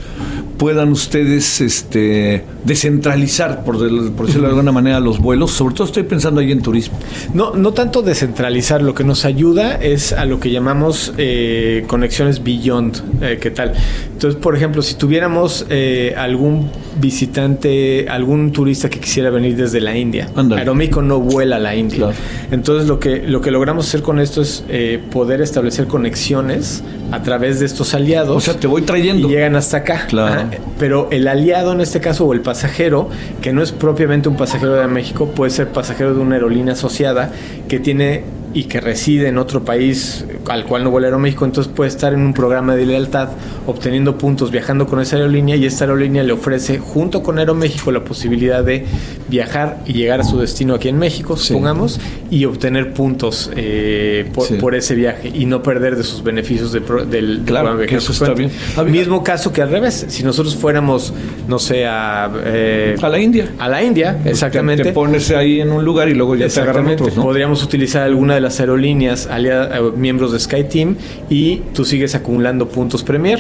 puedan ustedes este, descentralizar, por, del- por decirlo de alguna manera, los vuelos. Sobre todo estoy pensando ahí en turismo. No, no tanto descentralizar, lo que nos ayuda es a lo que llamamos eh, conexiones beyond, eh, ¿qué tal? Entonces, por ejemplo, si tuviéramos eh, algún visitante, algún turista que quisiera venir desde la India, Ándale. Aeroméxico no vuela a la India. Claro. Entonces, lo que, lo que logramos hacer con esto es poder establecer conexiones a través de estos aliados. O sea, te voy trayendo. Y llegan hasta acá. Claro. Ajá. Pero el aliado en este caso, o el pasajero, que no es propiamente un pasajero de México, puede ser pasajero de una aerolínea asociada que tiene y que reside en otro país al cual no vuela Aeroméxico, entonces puede estar en un programa de lealtad obteniendo puntos viajando con esa aerolínea y esta aerolínea le ofrece junto con Aeroméxico la posibilidad de viajar y llegar a su destino aquí en México, supongamos, y obtener puntos eh, por, Sí. por ese viaje y no perder de sus beneficios de pro- del, Claro, programa de que eso está. Mismo caso que al revés, si nosotros fuéramos, no sé, a, eh, A la India. a la India, exactamente. Te, te pones ahí en un lugar y luego ya te agarran Exactamente. otros, ¿no? Podríamos utilizar alguna de las aerolíneas aliadas, eh, miembros de SkyTeam y tú sigues acumulando puntos Premier,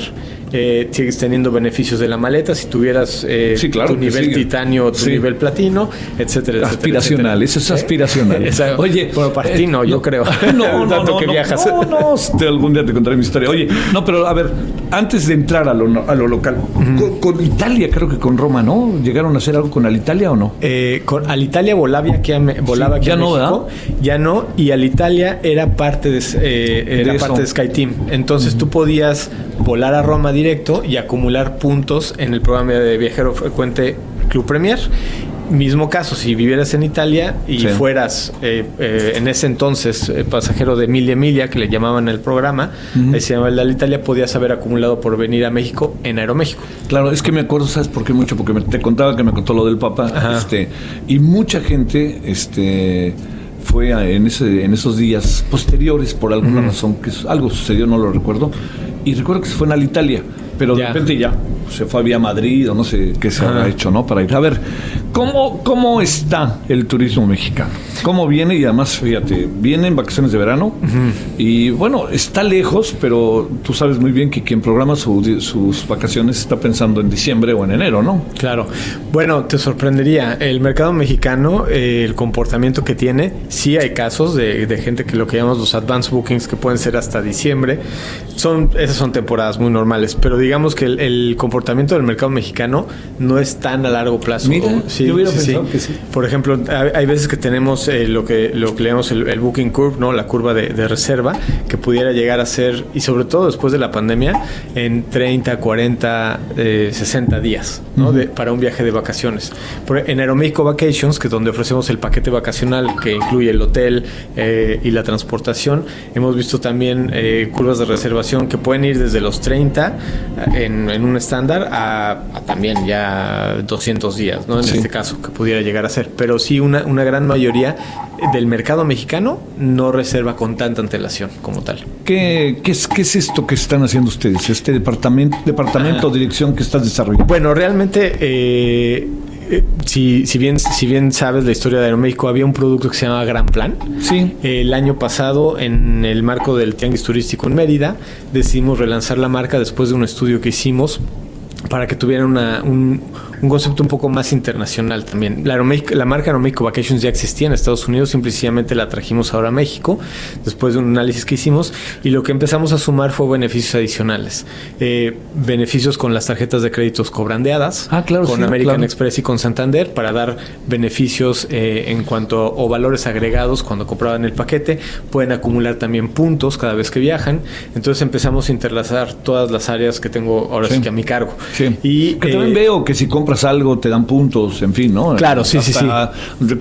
eh, sigues teniendo beneficios de la maleta si tuvieras eh, Sí, claro tu que nivel sigue. titanio tu Sí. nivel platino, etcétera, etcétera. Aspiracional, etcétera. eso es aspiracional. Exacto. Oye, bueno, para ti no, eh, yo creo. No, no, Tanto no, que no, viajas. No, no, este, algún día te contaré mi historia. Oye, no, pero a ver, antes de entrar a lo, a lo local, con, con Italia, creo que con Roma, ¿no? ¿Llegaron a hacer algo con Alitalia o no? Eh, con Alitalia volaba aquí a, Me- volaba aquí ya a no, México, ya no, y Alitalia era parte de, eh, era De parte de SkyTeam. Entonces tú podías volar a Roma directo y acumular puntos en el programa de viajero frecuente Club Premier. Mismo caso, si vivieras en Italia y Sí. fueras eh, eh, en ese entonces eh, pasajero de Emilia Emilia, que le llamaban el programa, ahí se llamaba el de Alitalia, podías haber acumulado por venir a México en Aeroméxico. Claro, es que me acuerdo, ¿sabes por qué mucho? Porque me- te contaba que me contó lo del Papa, este, y mucha gente, este, fue a- en ese, en esos días posteriores por alguna razón que algo sucedió, no lo recuerdo, y recuerdo que se fue a Italia, pero de Ya. repente ya se fue vía Madrid o no sé qué se habrá hecho, ¿no? Para ir a ver cómo cómo está el turismo mexicano, cómo viene y además fíjate, viene en vacaciones de verano y bueno está lejos, pero tú sabes muy bien que quien programa su- sus vacaciones está pensando en diciembre o en enero, ¿no? Claro. Bueno, te sorprendería. El mercado mexicano, eh, el comportamiento que tiene, sí hay casos de, de gente que lo que llamamos los advance bookings, que pueden ser hasta diciembre. Son, esas son temporadas muy normales, pero digamos que el, el comportamiento del mercado mexicano no es tan a largo plazo. Mira, Sí, yo hubiera sí, pensado sí. que sí. Por ejemplo, hay, hay veces que tenemos eh, lo que lo que llamamos el, el booking curve, ¿no? La curva de, de reserva, que pudiera llegar a ser, y sobre todo después de la pandemia, en 30, 40, eh, 60 días, ¿no? De- para un viaje de vacaciones. Por- en Aeroméxico Vacations, que es donde ofrecemos el paquete vacacional que incluye el hotel eh, y la transportación, hemos visto también eh, curvas de reservación que pueden ir desde los 30 en, en un estándar a, a también ya 200 días, ¿no? En Sí. este caso, que pudiera llegar a ser. Pero sí, una, una gran mayoría del mercado mexicano no reserva con tanta antelación como tal. ¿Qué, qué es, qué es esto que están haciendo ustedes? Este departamento, departamento o dirección que estás desarrollando. Bueno, realmente eh, eh, si, si, bien, si bien sabes la historia de Aeroméxico, había un producto que se llama Gran Plan. Sí. El año pasado, en el marco del Tianguis Turístico en Mérida, decidimos relanzar la marca después de un estudio que hicimos para que tuviera una, un, un concepto un poco más internacional también. La, Aeroméxico- la marca Aeroméxico Vacations ya existía en Estados Unidos, simplemente la trajimos ahora a México, después de un análisis que hicimos, y lo que empezamos a sumar fue beneficios adicionales. Eh, beneficios con las tarjetas de créditos cobrandeadas, Ah, claro, con sí, American claro. Express y con Santander, para dar beneficios eh, en cuanto o valores agregados cuando compraban el paquete. Pueden acumular también puntos cada vez que viajan. Entonces empezamos a interlazar todas las áreas que tengo ahora sí, Sí. que a mi cargo. Sí. Y que también eh, veo que si compras algo te dan puntos, en fin, ¿no? Claro, sí, sí,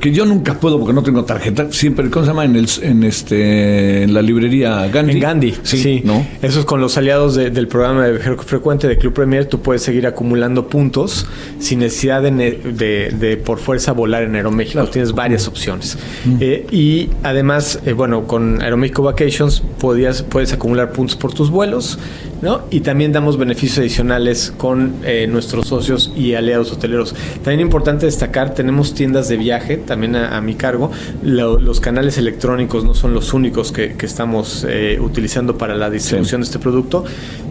Que yo nunca puedo porque no tengo tarjeta. Siempre, ¿cómo se llama? En, el, en, este, en la librería Gandhi. En Gandhi, sí. ¿no? Eso es con los aliados de- del programa de frecuente de Club Premier. Tú puedes seguir acumulando puntos sin necesidad de, de- de por fuerza volar en Aeroméxico. Tienes varias opciones. Eh, y además, eh, bueno, con Aeroméxico Vacations podías, puedes acumular puntos por tus vuelos, ¿no? Y también damos beneficios adicionales con eh, nuestros socios y aliados hoteleros. También importante destacar, tenemos tiendas de viaje también a, a mi cargo. Lo- los canales electrónicos no son los únicos que, que estamos eh, utilizando para la distribución de este producto,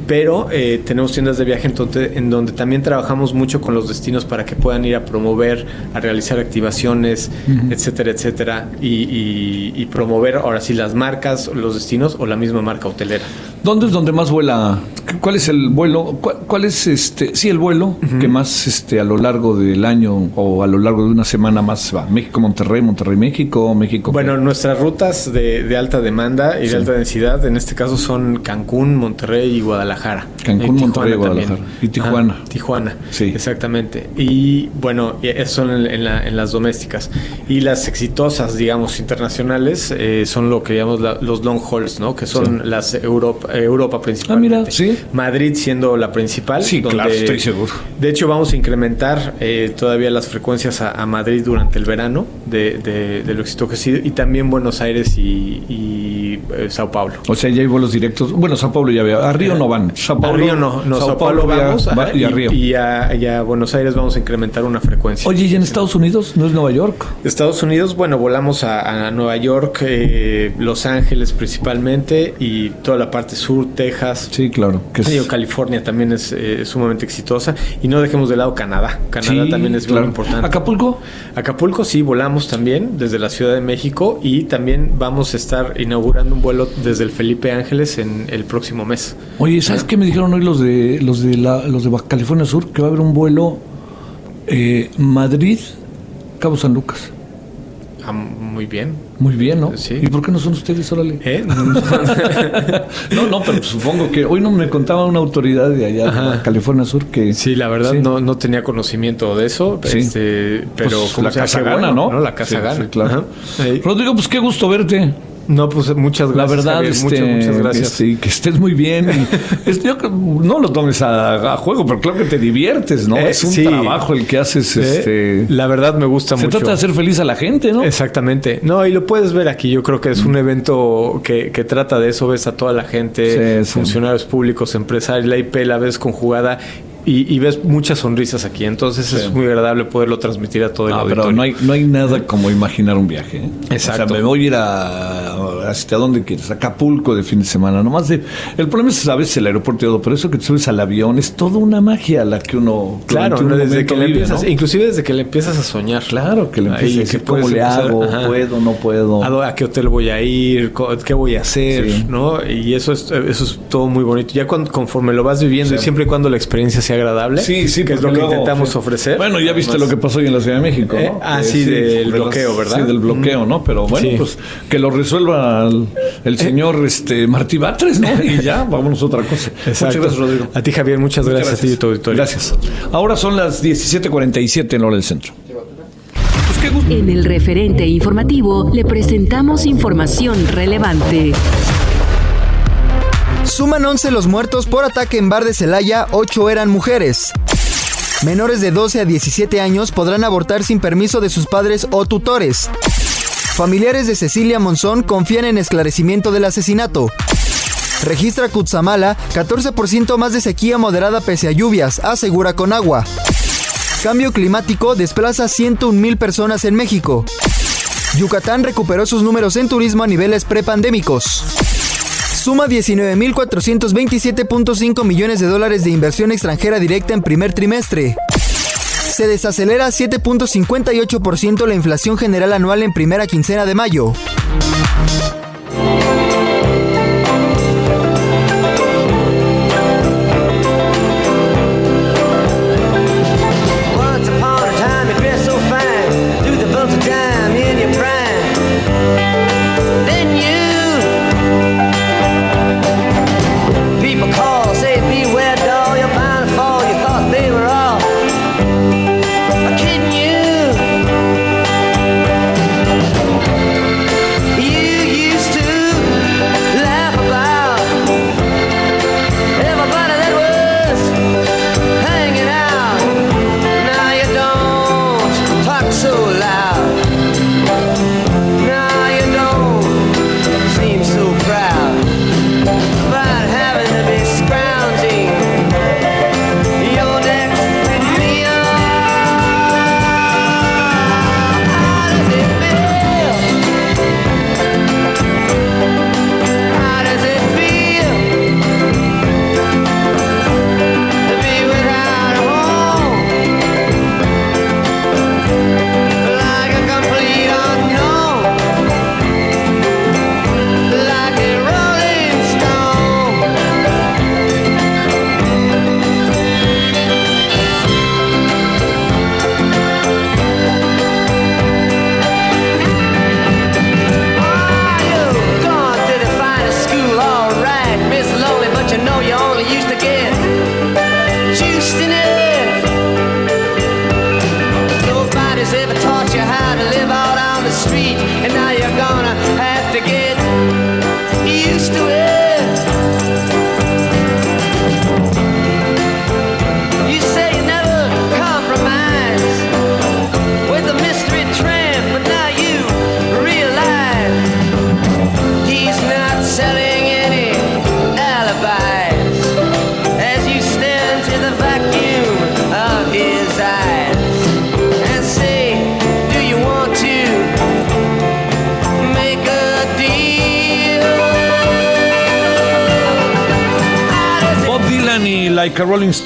pero eh, tenemos tiendas de viaje entonces, en donde también trabajamos mucho con los destinos para que puedan ir a promover, a realizar activaciones, etcétera, etcétera, y, y- y promover ahora sí las marcas, los destinos o la misma marca hotelera. ¿Dónde es donde más vuela? ¿Cuál es el vuelo? ¿Cuál, cuál es este? Sí, el vuelo que más este a lo largo del año o a lo largo de una semana más va. México, Monterrey, Monterrey, México, México. Bueno, nuestras rutas de, de alta demanda y Sí. de alta densidad en este caso son Cancún, Monterrey y Guadalajara. Cancún, Y Monterrey, Tijuana Guadalajara. también. Y Tijuana. Ajá, Tijuana, Sí. exactamente. Y bueno, esas son en, en la- en las domésticas. Y las exitosas, digamos, internacionales eh, son lo que llamamos la- los long hauls, ¿no? Que son Sí. las Europa, Europa principalmente. Ah, mira, sí. Madrid siendo la principal. Sí, claro, estoy seguro. De hecho, vamos a incrementar eh, todavía las frecuencias a, a Madrid durante el verano de, de- de lo exitoso que ha sido y también Buenos Aires y, y, eh, Sao Paulo. O sea, ya hay vuelos directos. Bueno, Sao Paulo ya veo. A Río no van. Sao A Paulo, Río no, no Sao, Paulo, ya vamos va- y a Río. y a, y a Buenos Aires vamos a incrementar una frecuencia. Oye, ¿y en Estados Unidos? ¿No es Nueva York? Estados Unidos, bueno, volamos a, a Nueva York, eh, Los Ángeles principalmente y toda la parte sur, Texas. Sí, claro. Que es- California también es eh, sumamente exitosa. Y no dejemos de lado Canadá. Canadá Sí, también es claro. muy importante. ¿Acapulco? Acapulco sí, volamos también desde la Ciudad de México y también vamos a estar inaugurando un vuelo desde el Felipe Ángeles en el próximo mes. Oye, ¿sabes qué me dijeron hoy los de los de la, los de Baja California Sur? Que va a haber un vuelo eh, Madrid, Cabo San Lucas. Ah, muy bien. Muy bien, ¿no? Sí. ¿Y por qué no son ustedes, órale? ¿Eh? No, no, pero supongo que hoy no me contaba una autoridad de allá de Ajá. California Sur que Sí, la verdad Sí. No, no tenía conocimiento de eso, Sí. este, pero Pues, la casa gana, bueno, ¿no? La casa Sí, gana. sí, claro. Ajá. Rodrigo, pues qué gusto verte. No, pues muchas La gracias. verdad, Javier, este, muchas, muchas gracias. este, que estés muy bien. Este, yo no lo tomes a, a juego, pero claro que te diviertes, ¿no? Eh, es un sí. trabajo el que haces. Eh, este, la verdad me gusta se mucho. trata de hacer feliz a la gente, ¿no? Exactamente. No, y lo puedes ver aquí. Yo creo que es un evento que, que trata de eso. Ves a toda la gente, Sí, sí. funcionarios públicos, empresarios, la IP la ves conjugada y, y ves muchas sonrisas aquí. Entonces Sí. es muy agradable poderlo transmitir a todo el No, auditorio. pero no hay, no hay nada como imaginar un viaje. ¿eh? Exacto. O sea, me voy a ir a, hasta donde quieres, Acapulco de fin de semana. Nomás de, el problema es a veces el aeropuerto y todo, pero eso que te subes al avión es toda una magia la que uno Claro, desde que le empiezas, ¿no? inclusive desde que le empiezas a soñar. Claro, que le empiezas a decir, ¿cómo le hago? ajá. ¿Puedo? ¿No puedo? ¿A, qué hotel voy a ir? ¿Qué voy a hacer? Sí. ¿no? Y eso es, eso es todo muy bonito. Ya cuando, conforme lo vas viviendo Sí. y siempre y cuando la experiencia sea agradable, Sí, sí, que es lo que luego, intentamos sí. ofrecer. Bueno, ya viste Además- lo que pasó hoy en la Ciudad de México, Eh, ¿no? ah, sí, del bloqueo, ¿verdad? Sí, del bloqueo, ¿no? Pero bueno, pues que lo resuelva el, el señor este Martí Batres, ¿no? Y ya, vámonos a otra cosa. Muchas gracias, Rodrigo. A ti, Javier, muchas Muchas gracias, a ti y a tu auditorio. Gracias. Ahora son las 17:47 en hora del centro. En el referente informativo le presentamos información relevante. Suman 11 los muertos por ataque en bar de Celaya, 8 eran mujeres. Menores de 12 a 17 años podrán abortar sin permiso de sus padres o tutores. Familiares de Cecilia Monzón confían en esclarecimiento del asesinato. Registra Cutzamala 14% más de sequía moderada pese a lluvias, asegura con agua. Cambio climático desplaza 101 mil personas en México. Yucatán recuperó sus números en turismo a niveles prepandémicos. Suma 19.427.5 millones de dólares de inversión extranjera directa en primer trimestre. Se desacelera 7.58% la inflación general anual en primera quincena de mayo.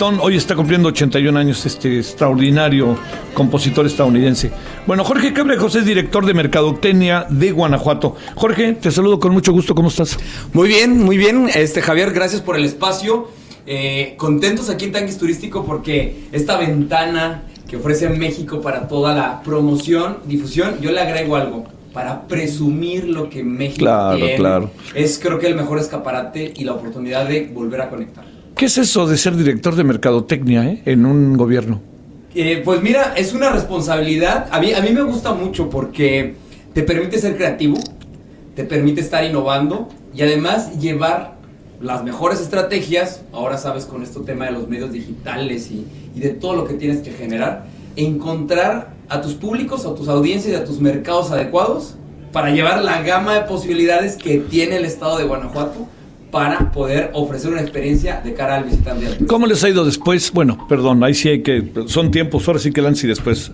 Stone hoy está cumpliendo 81 años este extraordinario compositor estadounidense. Bueno, Jorge Cabrejos es director de Mercadotecnia de Guanajuato. Jorge, te saludo con mucho gusto, ¿cómo estás? Muy bien, muy bien. Este Javier, gracias por el espacio. Eh, contentos aquí en Tanguis Turístico porque esta ventana que ofrece México para toda la promoción, difusión, yo le agrego algo para presumir lo que México Claro, tiene. claro. Es creo que el mejor escaparate y la oportunidad de volver a conectar. ¿Qué es eso de ser director de Mercadotecnia eh, en un gobierno? Eh, pues mira, es una responsabilidad. A mí, a mí me gusta mucho porque te permite ser creativo, te permite estar innovando y además llevar las mejores estrategias, ahora sabes con este tema de los medios digitales y, y de todo lo que tienes que generar, encontrar a tus públicos, a tus audiencias y a tus mercados adecuados para llevar la gama de posibilidades que tiene el estado de Guanajuato para poder ofrecer una experiencia de cara al visitante. ¿Cómo les ha ido después? Bueno, perdón, ahí sí hay que. Son tiempos, ahora sí que el antes y después.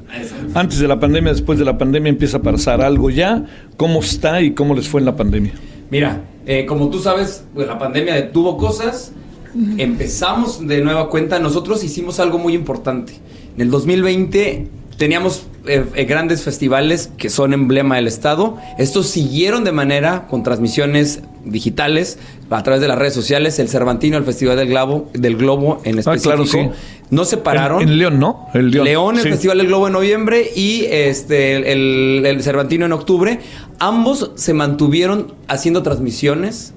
Antes de la pandemia, después de la pandemia empieza a pasar algo ya. ¿Cómo está y cómo les fue en la pandemia? Mira, eh, como tú sabes, pues la pandemia detuvo cosas. Empezamos de nueva cuenta. Nosotros hicimos algo muy importante. En el 2020 teníamos eh, eh, grandes festivales que son emblema del Estado. Estos siguieron de manera con transmisiones digitales a través de las redes sociales. El Cervantino, el Festival del Globo, del Globo en específico. claro, sí. No se pararon. En, en León, ¿no? El León. León, el Sí. Festival del Globo en noviembre y este el, el Cervantino en octubre. Ambos se mantuvieron haciendo transmisiones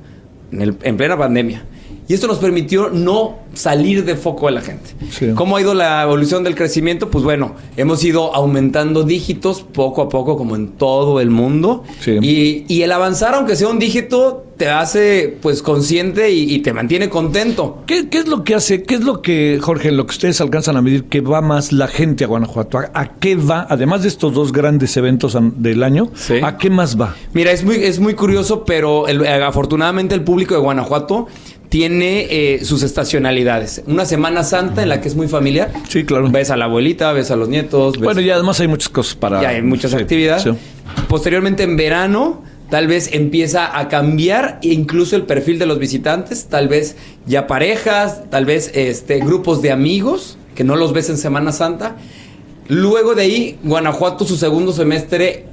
en, el- en plena pandemia. Y esto nos permitió no salir de foco de la gente. ¿Cómo ha ido la evolución del crecimiento? Pues bueno, hemos ido aumentando dígitos poco a poco, como en todo el mundo. Y, y el avanzar, aunque sea un dígito, te hace pues consciente y, y te mantiene contento. ¿Qué, qué es lo que hace, qué es lo que, Jorge, lo que ustedes alcanzan a medir que va más la gente a Guanajuato? ¿A, a qué va, además de estos dos grandes eventos del año, a qué más va? Mira, es muy, es muy curioso, pero el- eh, afortunadamente el público de Guanajuato tiene eh, sus estacionalidades. Una Semana Santa en la que es muy familiar. Sí, claro. Ves a la abuelita, ves a los nietos. ves- Bueno, y además hay muchas cosas para... ya hay muchas Sí, actividades. sí. Posteriormente en verano, tal vez empieza a cambiar incluso el perfil de los visitantes, tal vez ya parejas, tal vez este, grupos de amigos que no los ves en Semana Santa. Luego de ahí, Guanajuato, su segundo semestre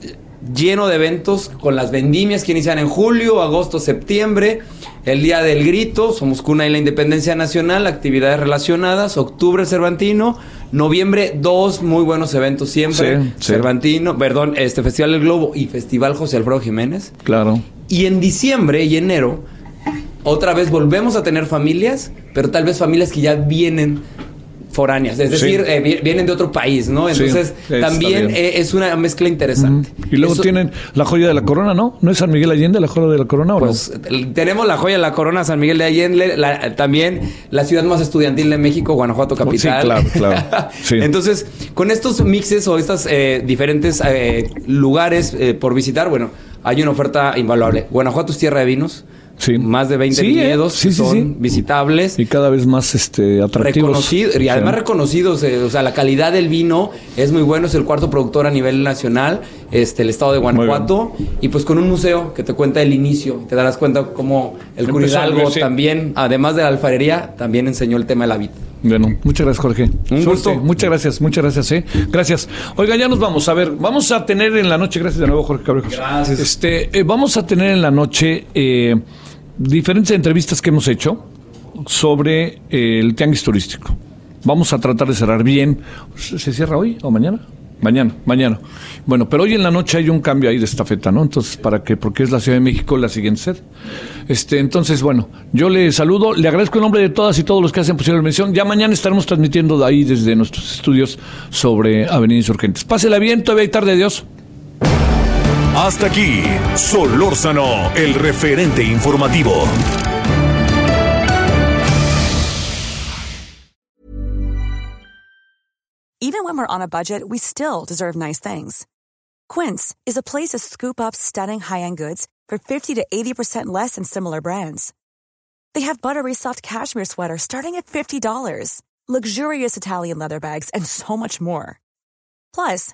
lleno de eventos con las vendimias que inician en julio, agosto, septiembre, el Día del Grito, somos cuna de la Independencia Nacional, actividades relacionadas, octubre Cervantino, noviembre dos muy buenos eventos siempre, Sí, sí. Cervantino, perdón, este Festival del Globo y Festival José Alfredo Jiménez. Claro. Y en diciembre y enero, otra vez volvemos a tener familias, pero tal vez familias que ya vienen foráneas, es Sí. decir, eh, vi- vienen de otro país, ¿no? Sí, Entonces, también eh, es una mezcla interesante. Y luego Eso- tienen la joya de la corona, ¿no? ¿No es San Miguel Allende la joya de la corona o Pues tenemos la joya de la corona San Miguel de Allende, la- también la ciudad más estudiantil de México, Guanajuato capital. Sí, claro, claro. Sí. Entonces, con estos mixes o estos diferentes eh, lugares eh, por visitar, bueno, hay una oferta invaluable. Guanajuato es tierra de vinos. Más de 20 Sí, ¿eh? viñedos Sí, que sí, son sí. visitables. Y cada vez más este, atractivos. Reconocido, y además Sí. reconocidos, eh, o sea, la calidad del vino es muy bueno, es el cuarto productor a nivel nacional, este, el estado de Guanajuato, y pues con un museo que te cuenta el inicio, te darás cuenta cómo el sí. también, además de la alfarería, también enseñó el tema de la vid. Bueno, muchas gracias, Jorge. Un gusto. Muchas gracias, muchas gracias, ¿eh? Gracias. Oiga, ya nos vamos. A ver, vamos a tener en la noche, gracias de nuevo, Jorge Cabrejos. Gracias. Este, eh, vamos a tener en la noche eh, diferentes entrevistas que hemos hecho sobre eh, el tianguis turístico. Vamos a tratar de cerrar bien. ¿Se cierra hoy o mañana? Mañana, mañana. Bueno, pero hoy en la noche hay un cambio ahí de estafeta, ¿no? Entonces, ¿para qué? Porque es la Ciudad de México la siguiente sede. Este, entonces, bueno, yo le saludo, le agradezco en nombre de todas y todos los que hacen posible la mención. Ya mañana estaremos transmitiendo de ahí desde nuestros estudios sobre Avenida Insurgentes. Pásela bien, todavía hay tarde, adiós. Hasta aquí, Solórzano, el referente informativo. Even when we're on a budget, we still deserve nice things. Quince is a place to scoop up stunning high-end goods for 50 to 80% less than similar brands. They have buttery soft cashmere sweaters starting at $50, luxurious Italian leather bags, and so much more. Plus,